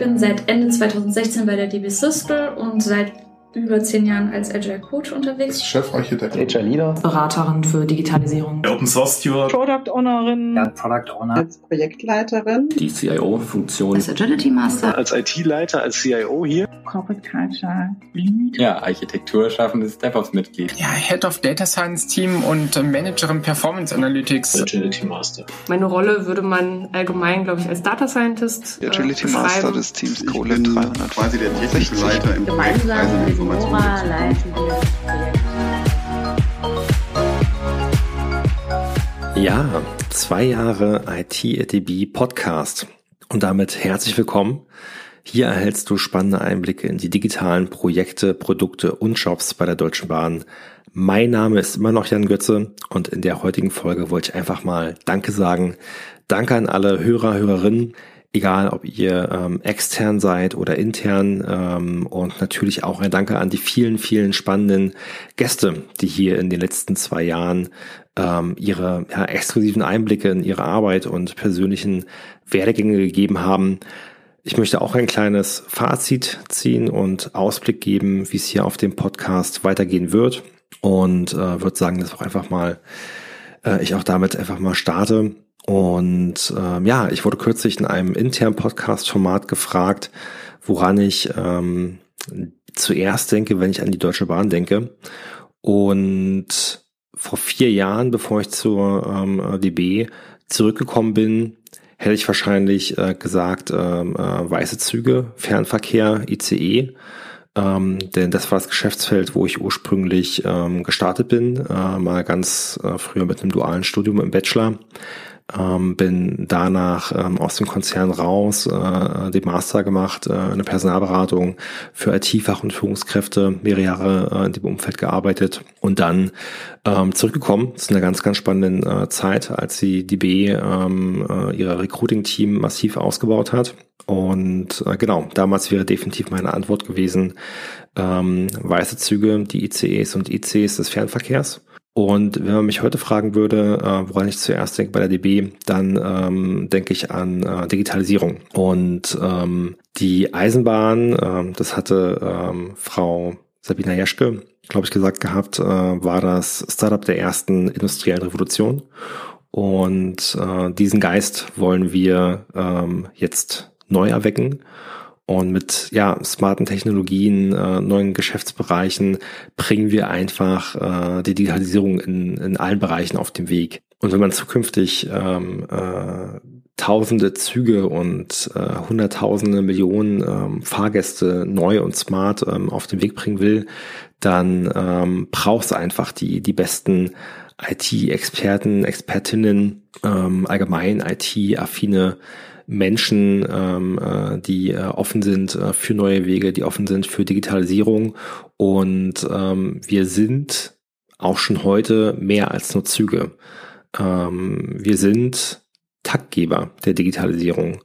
bin seit Ende 2016 bei der DB Systel und seit über zehn Jahren als Agile Coach unterwegs. Chefarchitekt. Agile Leader. Beraterin für Digitalisierung. Open Source Steward. Product Ownerin. Ja, Product Owner. Als Projektleiterin. Die CIO-Funktion. Als Agility Master. Als IT-Leiter, als CIO hier. Corporate Culture Lead. Ja, Architektur schaffendes DevOps-Mitglied. Ja, Head of Data Science Team und Managerin Performance Analytics. Agility Master. Meine Rolle würde man allgemein, glaube ich, als Data Scientist. Äh, Agility Master des Teams Colet 300. Quasi der technische Leiter im Gemeinsam mit Nora leiten wir. Ja, zwei Jahre IT-ATB Podcast. Und damit herzlich willkommen. Hier erhältst du spannende Einblicke in die digitalen Projekte, Produkte und Jobs bei der Deutschen Bahn. Mein Name ist immer noch Jan Götze und in der heutigen Folge wollte ich einfach mal Danke sagen. Danke an alle Hörer, Hörerinnen, egal ob ihr ähm, extern seid oder intern ähm, und natürlich auch ein Danke an die vielen, vielen spannenden Gäste, die hier in den letzten zwei Jahren ähm, ihre ja, exklusiven Einblicke in ihre Arbeit und persönlichen Werdegänge gegeben haben. Ich möchte auch ein kleines Fazit ziehen und Ausblick geben, wie es hier auf dem Podcast weitergehen wird und äh, würde sagen, dass auch einfach mal äh, ich auch damit einfach mal starte. Und ähm, ja, ich wurde kürzlich in einem internen Podcast-Format gefragt, woran ich ähm, zuerst denke, wenn ich an die Deutsche Bahn denke. Und vor vier Jahren, bevor ich zur ähm, DB zurückgekommen bin, hätte ich wahrscheinlich äh, gesagt, ähm, äh, weiße Züge, Fernverkehr, ICE. Ähm, denn das war das Geschäftsfeld, wo ich ursprünglich ähm, gestartet bin, äh, mal ganz äh, früher mit einem dualen Studium im Bachelor. Ähm, bin danach ähm, aus dem Konzern raus, äh, den Master gemacht, äh, eine Personalberatung für IT-Fach- und Führungskräfte, mehrere Jahre äh, in dem Umfeld gearbeitet und dann ähm, zurückgekommen zu einer ganz, ganz spannenden äh, Zeit, als die DB ähm, äh, ihr Recruiting-Team massiv ausgebaut hat. Und äh, genau, damals wäre definitiv meine Antwort gewesen, ähm, weiße Züge, die ICEs und ICs des Fernverkehrs. Und wenn man mich heute fragen würde, äh, woran ich zuerst denke bei der DB, dann ähm, denke ich an äh, Digitalisierung. Und ähm, die Eisenbahn, ähm, das hatte ähm, Frau Sabina Jeschke, glaube ich, gesagt gehabt, äh, war das Startup der ersten industriellen Revolution. Und äh, diesen Geist wollen wir ähm, jetzt neu erwecken und mit ja, smarten Technologien, äh, neuen Geschäftsbereichen bringen wir einfach äh, die Digitalisierung in, in allen Bereichen auf den Weg. Und wenn man zukünftig ähm, äh, tausende Züge und äh, hunderttausende Millionen ähm, Fahrgäste neu und smart ähm, auf den Weg bringen will, dann ähm, braucht es einfach die, die besten IT-Experten, Expertinnen, ähm, allgemein IT-affine Menschen, ähm, äh, die äh, offen sind äh, für neue Wege, die offen sind für Digitalisierung. Und ähm, wir sind auch schon heute mehr als nur Züge. Ähm, wir sind Taktgeber der Digitalisierung.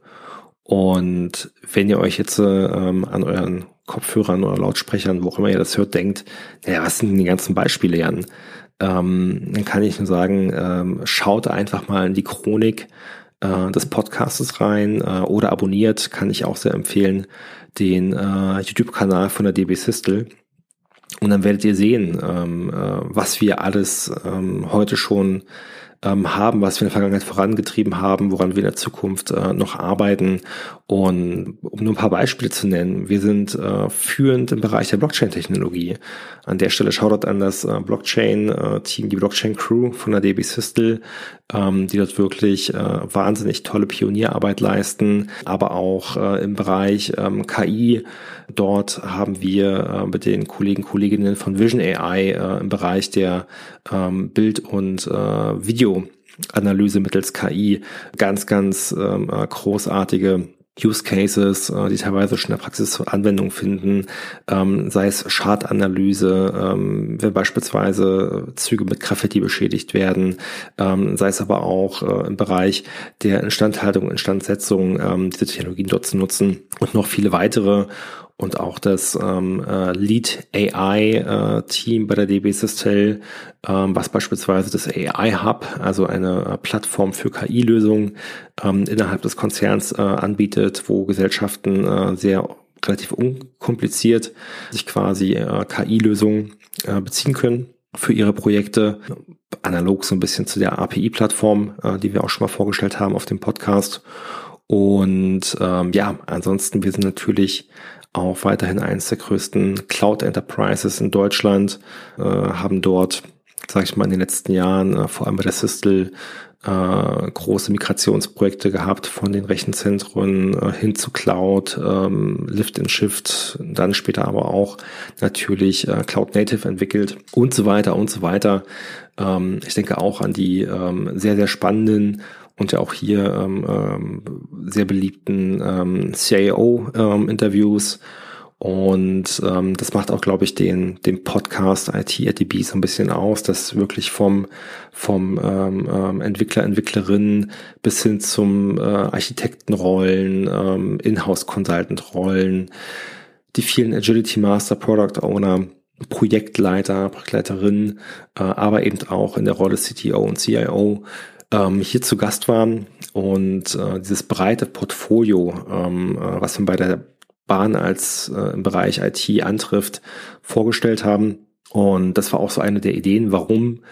Und wenn ihr euch jetzt ähm, an euren Kopfhörern oder Lautsprechern, wo auch immer ihr das hört, denkt, naja, was sind denn die ganzen Beispiele, Jan? Ähm, dann kann ich nur sagen, ähm, schaut einfach mal in die Chronik äh, des Podcastes rein äh, oder abonniert, kann ich auch sehr empfehlen, den äh, YouTube-Kanal von der DB Systel. Und dann werdet ihr sehen, ähm, äh, was wir alles ähm, heute schon ähm, haben, was wir in der Vergangenheit vorangetrieben haben, woran wir in der Zukunft äh, noch arbeiten. Und um nur ein paar Beispiele zu nennen, wir sind äh, führend im Bereich der Blockchain-Technologie. An der Stelle Shoutout an das äh, Blockchain-Team, die Blockchain-Crew von der DB Systel, ähm, die dort wirklich äh, wahnsinnig tolle Pionierarbeit leisten, aber auch äh, im Bereich ähm, KI. Dort haben wir äh, mit den Kollegen, Kolleginnen von Vision AI äh, im Bereich der ähm, Bild- und äh, Videoanalyse mittels KI ganz, ganz ähm, äh, großartige Use Cases, äh, die teilweise schon in der Praxis Anwendung finden, ähm, sei es Schadanalyse, ähm, wenn beispielsweise Züge mit Graffiti beschädigt werden, ähm, sei es aber auch äh, im Bereich der Instandhaltung, Instandsetzung, ähm, diese Technologien dort zu nutzen und noch viele weitere. Und auch das ähm, äh, Lead AI äh, Team bei der DB Systel, ähm, was beispielsweise das AI Hub, also eine äh, Plattform für KI-Lösungen ähm, innerhalb des Konzerns äh, anbietet, wo Gesellschaften äh, sehr relativ unkompliziert sich quasi äh, KI-Lösungen äh, beziehen können für ihre Projekte. Analog so ein bisschen zu der API-Plattform, äh, die wir auch schon mal vorgestellt haben auf dem Podcast. Und ähm, ja, ansonsten, wir sind natürlich auch weiterhin eines der größten Cloud Enterprises in Deutschland, äh, haben dort, sage ich mal, in den letzten Jahren, äh, vor allem bei der Sistel, äh, große Migrationsprojekte gehabt von den Rechenzentren äh, hin zu Cloud, ähm, Lift and Shift, dann später aber auch natürlich äh, Cloud Native entwickelt und so weiter und so weiter. Ähm, ich denke auch an die ähm, sehr, sehr spannenden und ja auch hier ähm, ähm, sehr beliebten ähm, CIO-Interviews. Ähm, und ähm, das macht auch, glaube ich, den, den Podcast IT at DB so ein bisschen aus, dass wirklich vom, vom ähm, ähm, Entwickler, Entwicklerin bis hin zum äh, Architektenrollen, ähm, Inhouse-Consultant-Rollen, die vielen Agility Master, Product Owner, Projektleiter, Projektleiterin, äh, aber eben auch in der Rolle CTO und CIO ähm, hier zu Gast waren und äh, dieses breite Portfolio, ähm, äh, was wir bei der Bahn als äh, im Bereich IT antrifft, vorgestellt haben. Und das war auch so eine der Ideen, warum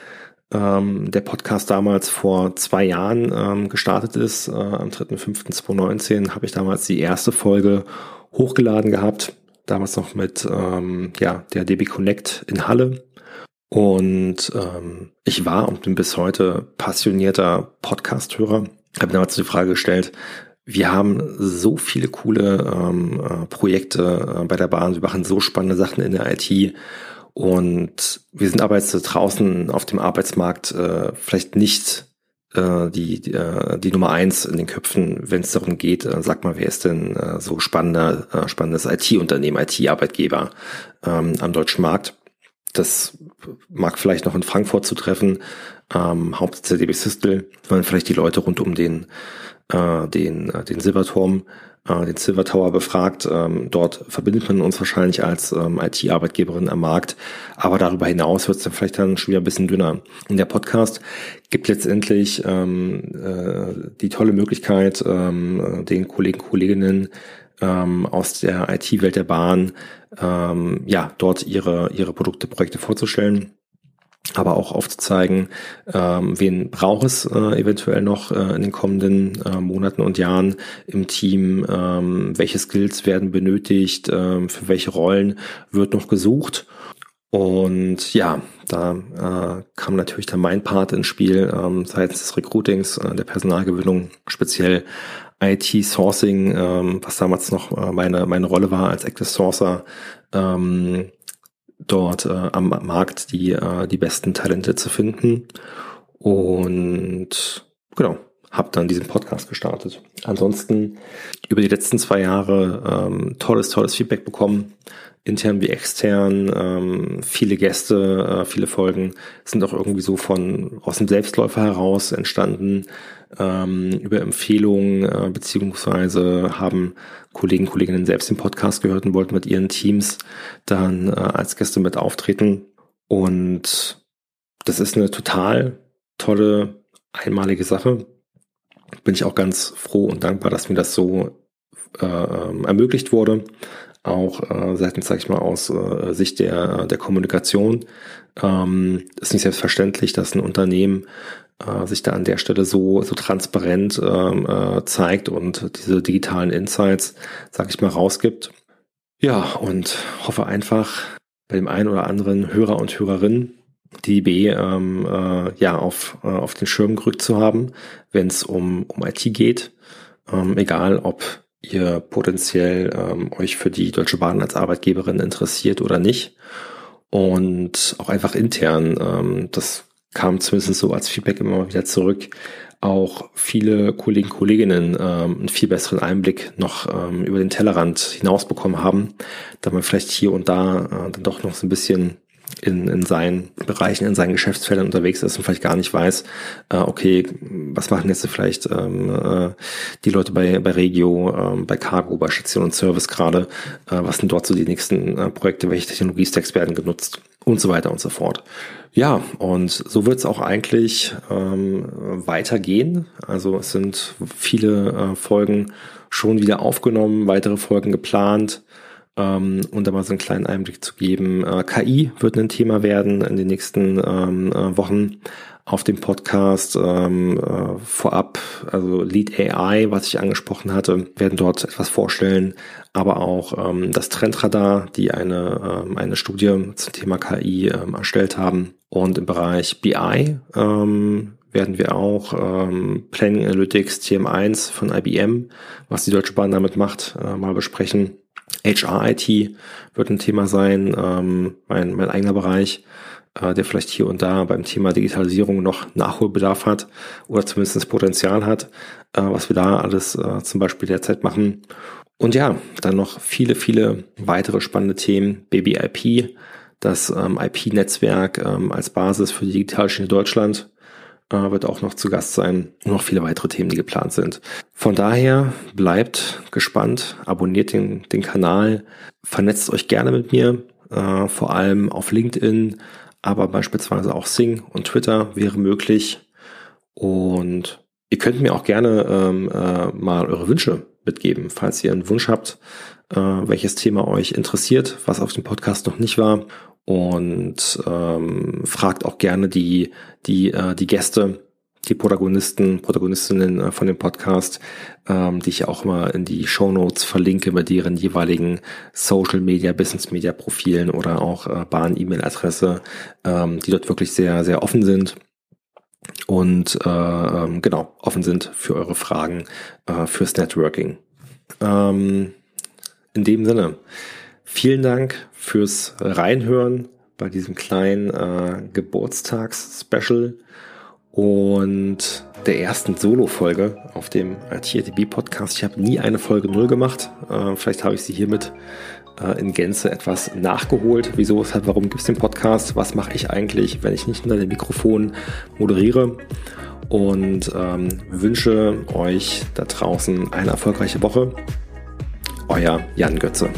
ähm, der Podcast damals vor zwei Jahren ähm, gestartet ist. Äh, am 3.5.2019 habe ich damals die erste Folge hochgeladen gehabt. Damals noch mit ähm, ja, der DB Connect in Halle. Und ähm, ich war und bin bis heute passionierter Podcast-Hörer. Habe damals die Frage gestellt, wir haben so viele coole ähm, äh, Projekte äh, bei der Bahn. Wir machen so spannende Sachen in der IT. Und wir sind aber jetzt draußen auf dem Arbeitsmarkt äh, vielleicht nicht äh, die, die, äh, die Nummer eins in den Köpfen, wenn es darum geht, äh, sag mal, wer ist denn äh, so spannender, äh, spannendes IT-Unternehmen, IT-Arbeitgeber ähm, am deutschen Markt. Das mag vielleicht noch in Frankfurt zu treffen, ähm, Hauptsitz der DB Systel, sondern vielleicht die Leute rund um den äh, den, äh, den Silberturm, äh, den Silver Tower befragt. Ähm, dort verbindet man uns wahrscheinlich als ähm, IT-Arbeitgeberin am Markt. Aber darüber hinaus wird es dann vielleicht dann schon wieder ein bisschen dünner. Und der Podcast gibt letztendlich ähm, äh, die tolle Möglichkeit, ähm, den Kollegen, Kolleginnen ähm, aus der IT-Welt der Bahn ähm, ja dort ihre ihre Produkte, Projekte vorzustellen aber auch aufzuzeigen, ähm, wen braucht es äh, eventuell noch äh, in den kommenden äh, Monaten und Jahren im Team, ähm, welche Skills werden benötigt, ähm, für welche Rollen wird noch gesucht. Und ja, da äh, kam natürlich dann mein Part ins Spiel ähm, seitens des Recruitings, äh, der Personalgewinnung, speziell IT-Sourcing, ähm, was damals noch äh, meine, meine Rolle war als Active Sourcer, ähm, dort äh, am Markt die, äh, die besten Talente zu finden. Und genau, habe dann diesen Podcast gestartet. Ansonsten über die letzten zwei Jahre ähm, tolles, tolles Feedback bekommen, intern wie extern. Ähm, viele Gäste, äh, viele Folgen sind auch irgendwie so von aus dem Selbstläufer heraus entstanden ähm, über Empfehlungen äh, beziehungsweise haben Kollegen, Kolleginnen selbst den Podcast gehört und wollten mit ihren Teams dann äh, als Gäste mit auftreten. Und das ist eine total tolle, einmalige Sache. Bin ich auch ganz froh und dankbar, dass mir das so äh, ähm, ermöglicht wurde. Auch äh, seitens, sag ich mal, aus äh, Sicht der, der Kommunikation. Ähm, ist nicht selbstverständlich, dass ein Unternehmen äh, sich da an der Stelle so, so transparent ähm, äh, zeigt und diese digitalen Insights, sag ich mal, rausgibt. Ja, und hoffe einfach bei dem einen oder anderen Hörer und Hörerin, die B ähm, äh, ja auf, äh, auf den Schirm gerückt zu haben, wenn es um, um IT geht. Ähm, egal ob ihr potenziell ähm, euch für die Deutsche Bahn als Arbeitgeberin interessiert oder nicht. Und auch einfach intern, ähm, das kam zumindest so als Feedback immer mal wieder zurück, auch viele Kollegen, Kolleginnen ähm, einen viel besseren Einblick noch ähm, über den Tellerrand hinaus bekommen haben, da man vielleicht hier und da äh, dann doch noch so ein bisschen in, in seinen Bereichen, in seinen Geschäftsfeldern unterwegs ist und vielleicht gar nicht weiß, äh, okay, was machen jetzt vielleicht ähm, äh, die Leute bei, bei Regio, äh, bei Cargo, bei Station und Service gerade, äh, was sind dort so die nächsten äh, Projekte, welche Technologiestacks werden genutzt und so weiter und so fort. Ja, und so wird es auch eigentlich ähm, weitergehen. Also es sind viele äh, Folgen schon wieder aufgenommen, weitere Folgen geplant. Ähm, und da mal so einen kleinen Einblick zu geben. Äh, KI wird ein Thema werden in den nächsten ähm, äh, Wochen auf dem Podcast ähm, äh, vorab, also Lead AI, was ich angesprochen hatte, werden dort etwas vorstellen, aber auch ähm, das Trendradar, die eine, ähm, eine Studie zum Thema KI ähm, erstellt haben. Und im Bereich BI ähm, werden wir auch ähm, Planning Analytics TM1 von IBM, was die Deutsche Bahn damit macht, äh, mal besprechen. HR-IT wird ein Thema sein, ähm, mein, mein eigener Bereich, äh, der vielleicht hier und da beim Thema Digitalisierung noch Nachholbedarf hat oder zumindest das Potenzial hat, äh, was wir da alles äh, zum Beispiel derzeit machen. Und ja, dann noch viele, viele weitere spannende Themen. Baby IP, das ähm, IP-Netzwerk ähm, als Basis für die Digitalschiene Deutschland äh, wird auch noch zu Gast sein und noch viele weitere Themen, die geplant sind. Von daher bleibt gespannt, abonniert den, den Kanal, vernetzt euch gerne mit mir, äh, vor allem auf LinkedIn, aber beispielsweise auch Sing und Twitter wäre möglich. Und ihr könnt mir auch gerne ähm, äh, mal eure Wünsche mitgeben, falls ihr einen Wunsch habt, äh, welches Thema euch interessiert, was auf dem Podcast noch nicht war und ähm, fragt auch gerne die, die, äh, die Gäste, die Protagonisten, Protagonistinnen äh, von dem Podcast, ähm, die ich auch mal in die Show Notes verlinke mit deren jeweiligen Social Media, Business Media Profilen oder auch äh, Bahn-E-Mail-Adresse, ähm, die dort wirklich sehr, sehr offen sind und äh, ähm, genau offen sind für eure Fragen äh, fürs Networking. Ähm, in dem Sinne, vielen Dank fürs Reinhören bei diesem kleinen äh, Geburtstags-Special und der ersten Solo-Folge auf dem IT-ATB-Podcast. Ich habe nie eine Folge null gemacht. Äh, vielleicht habe ich sie hiermit äh, in Gänze etwas nachgeholt. Wieso, weshalb, warum gibt es den Podcast? Was mache ich eigentlich, wenn ich nicht hinter dem Mikrofon moderiere? Und ähm, wünsche euch da draußen eine erfolgreiche Woche. Euer Jan Götze.